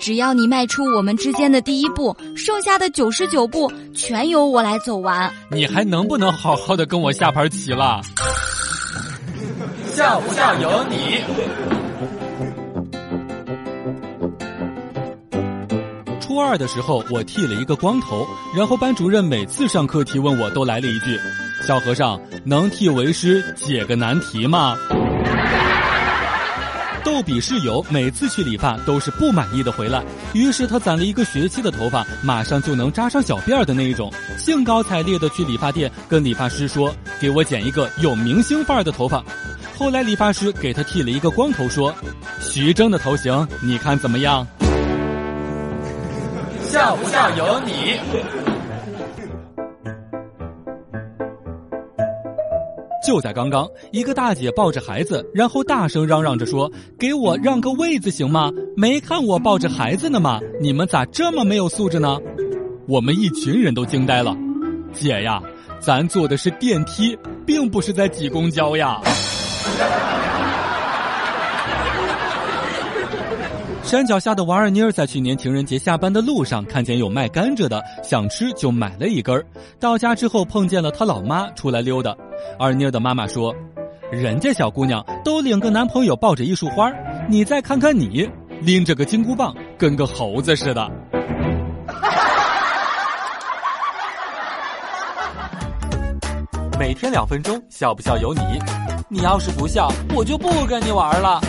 只要你迈出我们之间的第一步，剩下的九十九步全由我来走完。你还能不能好好的跟我下盘棋了？笑不笑由你。初二的时候，我剃了一个光头，然后班主任每次上课提问我都来了一句：“小和尚，能替为师解个难题吗？”逗比室友每次去理发都是不满意的回来，于是他攒了一个学期的头发，马上就能扎上小辫儿的那一种，兴高采烈的去理发店跟理发师说：“给我剪一个有明星范儿的头发。”后来理发师给他剃了一个光头，说：“徐峥的头型，你看怎么样？”笑不笑由你。就在刚刚，一个大姐抱着孩子，然后大声嚷嚷着说：“给我让个位子行吗？没看我抱着孩子呢吗？你们咋这么没有素质呢？”我们一群人都惊呆了。姐呀，咱坐的是电梯，并不是在挤公交呀。山脚下的王二妮儿在去年情人节下班的路上，看见有卖甘蔗的，想吃就买了一根儿。到家之后碰见了她老妈出来溜达，二妮儿的妈妈说：“人家小姑娘都领个男朋友抱着一束花，你再看看你，拎着个金箍棒，跟个猴子似的。”每天两分钟，笑不笑由你。你要是不笑，我就不跟你玩了。